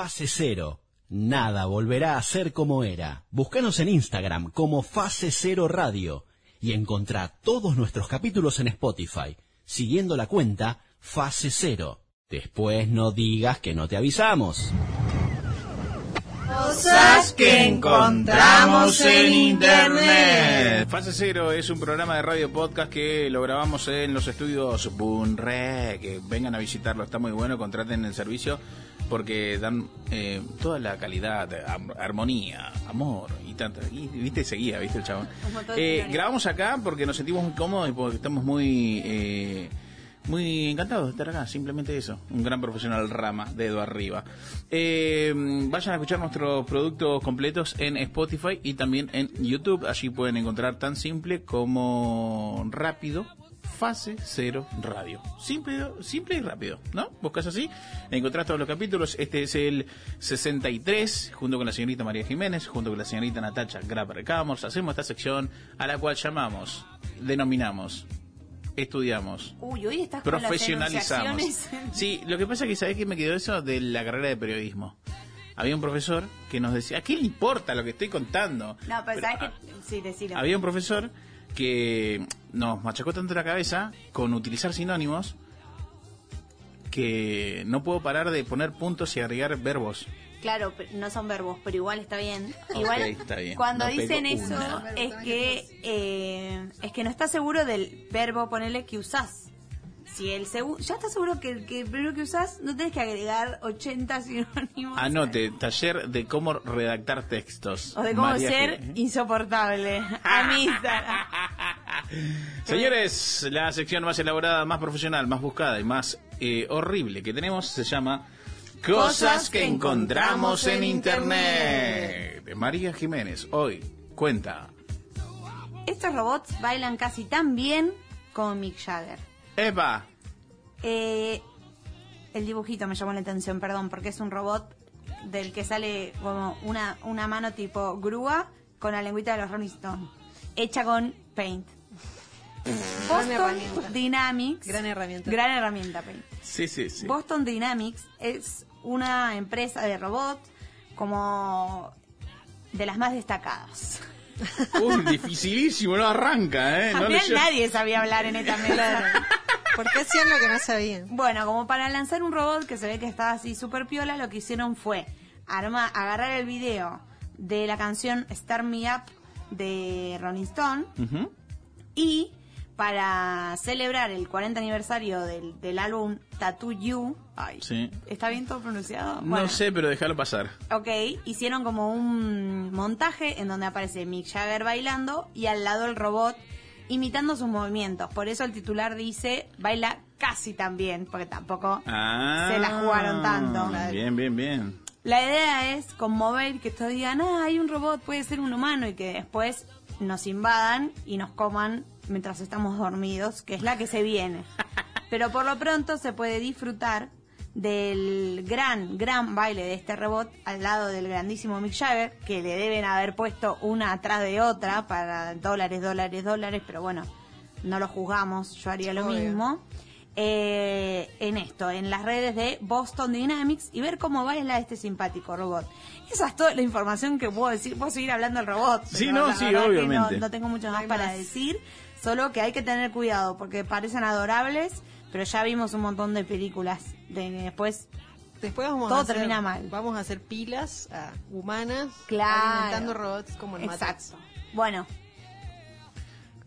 Fase Cero. Nada volverá a ser como era. Búscanos en Instagram como Fase Cero Radio y encontrá todos nuestros capítulos en Spotify, siguiendo la cuenta Fase Cero. Después no digas que no te avisamos. Cosas que encontramos en internet. Fase Cero es un programa de radio podcast que lo grabamos en los estudios Bunre. Que vengan a visitarlo, está muy bueno, contraten el servicio porque dan eh, toda la calidad, armonía, amor y tanto. Y, viste, seguía, viste el chabón. Eh, grabamos acá porque nos sentimos muy cómodos y porque estamos muy... eh, muy encantados de estar acá, simplemente eso. Un gran profesional rama, dedo arriba. Eh, vayan a escuchar nuestros productos completos en Spotify y también en YouTube. Allí pueden encontrar tan simple como rápido. Fase Cero Radio. Simple, simple y rápido, ¿no? Buscas así, encontrás todos los capítulos. Este es el 63, junto con la señorita María Jiménez, junto con la señorita Natacha Grapper Camors. Hacemos esta sección a la cual llamamos, denominamos, estudiamos, Uy, hoy estás con las profesionalizamos. Sí, lo que pasa es que sabés que me quedó eso de la carrera de periodismo. Había un profesor que nos decía, ¿a qué le importa lo que estoy contando? No, pero, Pero, sabes ah, que... Sí, decilo. Había un profesor que nos machacó tanto la cabeza con utilizar sinónimos que no puedo parar de poner puntos y agregar verbos. Claro, no son verbos, pero igual está bien. Igual está bien. cuando No dicen eso una. es que eh, es que no estás seguro del verbo ponerle que usás. Si el segundo, ya estás seguro que, que el verbo que usás no tenés que agregar 80 sinónimos. Anote, taller de cómo redactar textos. O de cómo María ser G. insoportable. A Instagram. Señores, la sección más elaborada, más profesional, más buscada y más eh, horrible que tenemos se llama Cosas que encontramos en Internet. De María Jiménez. Hoy cuenta. Estos robots bailan casi tan bien como Mick Jagger. Eva. Eh, el dibujito me llamó la atención, perdón, porque es un robot del que sale como una, una mano tipo grúa con la lengüita de los Rolling Stones, hecha con Paint. Boston herramienta. Dynamics. Gran herramienta. Gran herramienta, Paint. Sí, sí, sí. Boston Dynamics es una empresa de robots como de las más destacadas. Uy, dificilísimo, no arranca, ¿eh? No También leyó- nadie sabía hablar en esta mesa. ¿Por qué hacían lo que no sabían? Bueno, como para lanzar un robot que se ve que estaba así súper piola, lo que hicieron fue arma, agarrar el video de la canción Start Me Up de Rolling Stone Ujú. y para celebrar el 40 aniversario del, del álbum Tattoo You, ay, Sí. ¿está bien todo pronunciado? No sé, pero déjalo pasar. Ok, hicieron como un montaje en donde aparece Mick Jagger bailando y al lado el robot imitando sus movimientos. Por eso el titular dice baila casi tan bien, porque tampoco Ah, se la jugaron tanto. Bien, bien, bien. La idea es conmover que todos digan, ah, hay un robot, puede ser un humano y que después nos invadan y nos coman mientras estamos dormidos, que es la que se viene. Pero por lo pronto se puede disfrutar del gran, gran baile de este robot al lado del grandísimo Mick Jagger, que le deben haber puesto una atrás de otra para dólares, dólares, dólares, pero bueno, no lo juzgamos, yo haría lo Obvio. mismo. Eh, en esto, en las redes de Boston Dynamics y ver cómo baila este simpático robot. Esa es toda la información que puedo decir. Puedo seguir hablando del robot. Sí, no, sí, obviamente. No, no tengo mucho más hay para más. decir. Solo que hay que tener cuidado porque parecen adorables, pero ya vimos un montón de películas de que después Después vamos Todo a hacer, termina mal. Vamos a hacer pilas ah, humanas Claro. alimentando robots como Matrix. Exacto. Bueno,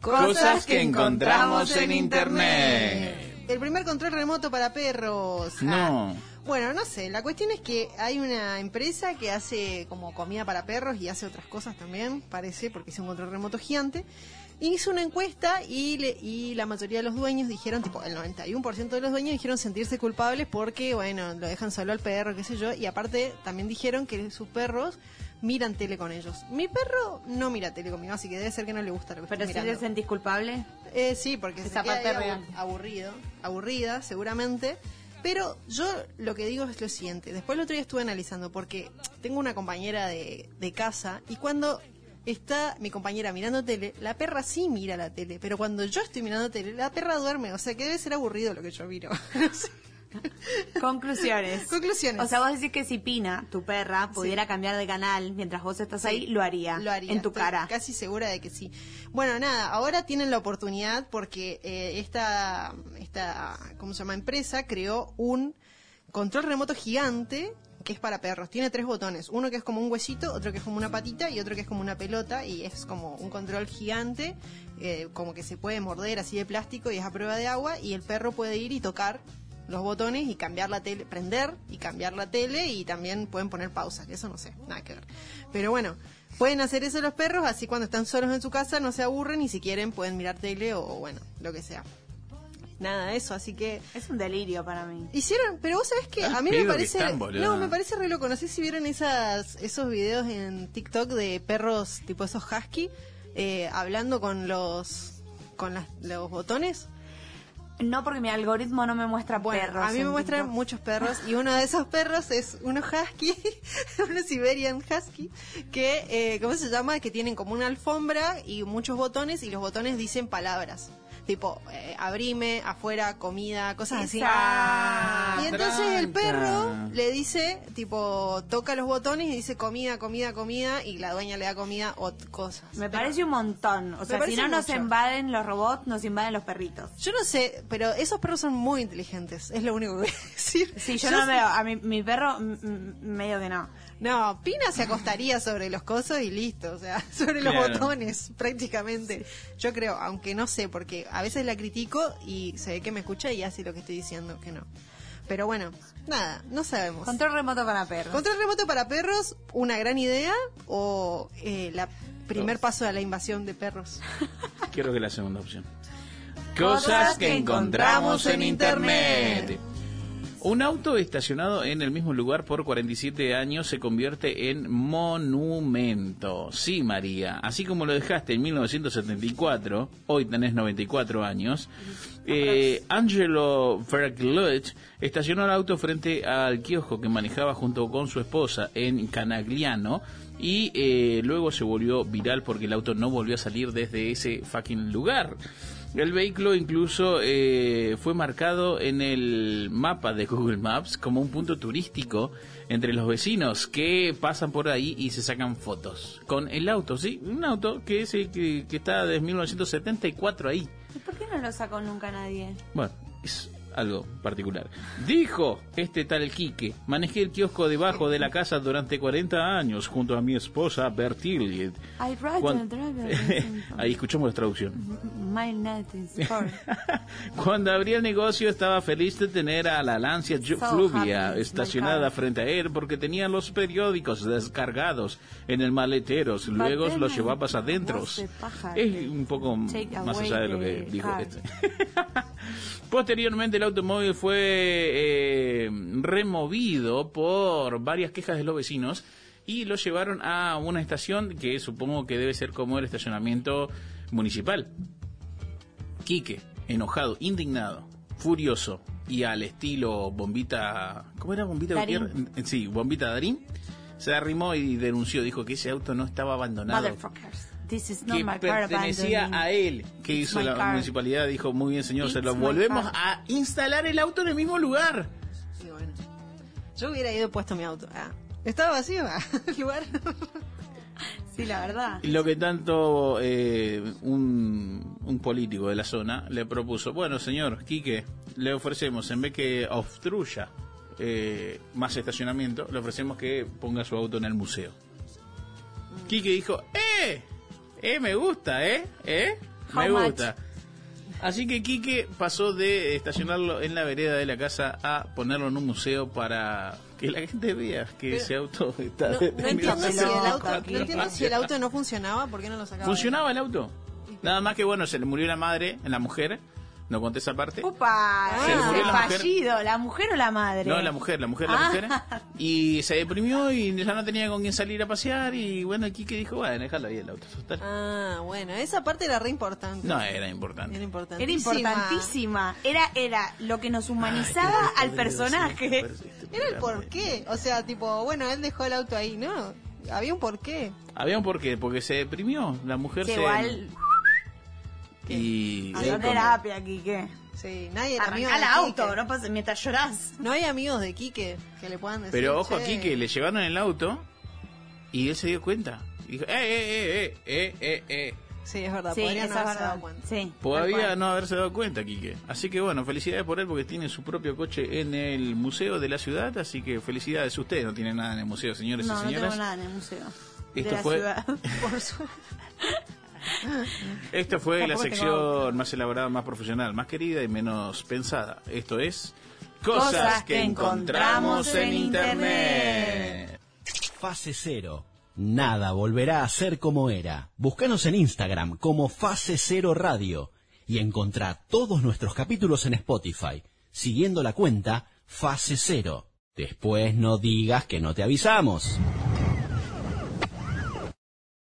Cosas que encontramos en Internet. El primer control remoto para perros. Ah. No. Bueno, no sé, la cuestión es que hay una empresa que hace como comida para perros y hace otras cosas también, parece, porque hizo un control remoto gigante. Hizo una encuesta y, le- y la mayoría de los dueños dijeron, tipo, el 91% de los dueños dijeron sentirse culpables porque, bueno, lo dejan solo al perro, qué sé yo, y aparte también dijeron que sus perros miran tele con ellos. Mi perro no mira tele conmigo, así que debe ser que no le gusta lo que pero si te mirando. sentís culpable. Eh, sí, porque Esa se parte real. aburrido, aburrida seguramente. Pero yo lo que digo es lo siguiente. Después el otro día estuve analizando porque tengo una compañera de, de casa y cuando está mi compañera mirando tele, la perra sí mira la tele, pero cuando yo estoy mirando tele, la perra duerme. O sea que debe ser aburrido lo que yo miro. Conclusiones. Conclusiones. O sea, vos decís que si Pina, tu perra, pudiera cambiar de canal mientras vos estás ahí, lo haría. Lo haría. En tu Estoy cara. Casi segura de que sí. Bueno, nada, ahora tienen la oportunidad porque eh, esta, esta, ¿cómo se llama? Empresa creó un control remoto gigante que es para perros. Tiene tres botones. Uno que es como un huesito, otro que es como una patita y otro que es como una pelota y es como un control gigante, eh, como que se puede morder así de plástico y es a prueba de agua y el perro puede ir y tocar los botones y cambiar la tele, prender y cambiar la tele y también pueden poner pausa, que eso no sé, nada que ver. Pero bueno, pueden hacer eso los perros, así cuando están solos en su casa no se aburren y si quieren pueden mirar tele o bueno, lo que sea. Nada, eso, así que Es un delirio para mí. Hicieron, pero vos sabés que Al a mí me parece. están, no, me parece re loco. No sé si vieron esas, esos videos en TikTok de perros tipo esos husky eh, hablando con los con las- los botones. No, porque mi algoritmo no me muestra Bueno, perros. a mí me muestran TikTok. muchos perros y uno de esos perros es uno husky, uno Siberian husky, que, eh, ¿cómo se llama? Que tienen como una alfombra y muchos botones y los botones dicen palabras. Tipo, eh, abrime, afuera, comida, cosas así. Y entonces el perro le dice, tipo, toca los botones y dice comida, comida, comida, y la dueña le da comida o cosas. Me Pero- parece un montón. O sea, si no nos invaden los robots, nos invaden los perritos. Yo no sé, pero esos perros son muy inteligentes, es lo único que voy a decir. Sí, yo, no veo. A mi, mi perro, medio que no. No, Pina se acostaría sobre los cosos y listo, o sea, sobre los botones prácticamente. Yo creo, aunque no sé, porque a veces la critico y se ve que me escucha y hace lo que estoy diciendo que no. Pero bueno, nada, no sabemos. Control remoto para perros. Control remoto para perros, una gran idea o eh, la primer paso a la invasión de perros. Quiero que la segunda opción. Cosas que encontramos en internet. Un auto estacionado en el mismo lugar por 47 años se convierte en monumento. Sí, María. Así como lo dejaste en 1974, hoy tenés 94 años. Eh, Angelo Verglut estacionó el auto frente al kiosco que manejaba junto con su esposa en Canagliano y eh, luego se volvió viral porque el auto no volvió a salir desde ese fucking lugar. El vehículo incluso eh, fue marcado en el mapa de Google Maps como un punto turístico entre los vecinos que pasan por ahí y se sacan fotos con el auto, sí, un auto que, es, el que, que está desde 1974 ahí. ¿Y por qué no lo sacó nunca nadie? Bueno, es algo particular. Dijo este tal Quique, manejé el kiosco debajo de la casa durante 40 años junto a mi esposa Bertil. I ride Cuan- the driver. Ahí escuchamos la traducción. My. Cuando abrí el negocio estaba feliz de tener a la Lancia Fluvia estacionada frente a él porque tenía los periódicos descargados en el maletero. Luego los llevabas adentro. Es un poco más allá de lo que dijo este. Posteriormente el automóvil fue eh, removido por varias quejas de los vecinos y lo llevaron a una estación que supongo que debe ser como el estacionamiento municipal. Quique, enojado, indignado, furioso y al estilo bombita, ¿cómo era bombita Darín. Sí, bombita Darín. Se arrimó y denunció, dijo que ese auto no estaba abandonado Motherfuckers. This is not que pertenecía a él. que It's hizo la car. municipalidad? Dijo, muy bien señor, se It's lo my volvemos car. a instalar el auto en el mismo lugar. Y bueno, yo hubiera ido puesto mi auto. Ah, estaba vacío ah, el lugar. Sí, la verdad. Lo que tanto eh, un, un político de la zona le propuso, bueno señor, Quique, le ofrecemos, en vez que obstruya eh, más estacionamiento, le ofrecemos que ponga su auto en el museo. Quique dijo, ¡eh! ¡Eh, me gusta, eh! ¿Eh? How Me much? gusta. Así que Quique pasó de estacionarlo en la vereda de la casa a ponerlo en un museo para que la gente vea que ese auto está... No, no entiendo, si el 1974. auto, no entiendo si el auto no funcionaba, ¿por qué no lo sacaba? ¿Funcionaba el auto? Nada más que bueno, se le murió la madre, la mujer. No conté esa parte. Upa, Se le murió la mujer. fallido. ¿La mujer o la madre? No, la mujer, la mujer, la Ah. mujer. Y se deprimió y ya no tenía con quién salir a pasear. Y bueno, Kike dijo, bueno, déjalo ahí el auto. total. Ah, bueno, esa parte era re importante. No, era importante. Era Era importantísima. Era, era lo que nos humanizaba al personaje. Era el porqué. O sea, tipo, bueno, él dejó el auto ahí, ¿no? Había un porqué. Había un porqué, porque se deprimió. La mujer Que se... igual Y... dio terapia, Quique. Sí, nadie Arrancá el auto, Quique. no pasa mientras llorás. No hay amigos de Quique que le puedan decir. Pero ojo "Che". aquí que le llevaron el auto y él se dio cuenta. Y dijo, eh, eh, eh, eh, eh, eh. Sí, es verdad, Sí, podría no haberse dado cuenta. Sí, Podría no haberse dado cuenta, Quique. Así que bueno, felicidades por él porque tiene su propio coche en el museo de la ciudad. Así que felicidades. Ustedes no tienen nada en el museo, señores No, y no señoras. tengo nada en el museo. Esto de la fue- ciudad. Por suerte. Esto fue la tengo sección más elaborada, más profesional, más querida y menos pensada. Esto es Cosas, Cosas que que encontramos encontramos en en Internet. Fase Cero. Nada volverá a ser como era. Búscanos en Instagram como Fase Cero Radio y encontrá todos nuestros capítulos en Spotify, siguiendo la cuenta Fase Cero. Después no digas que no te avisamos.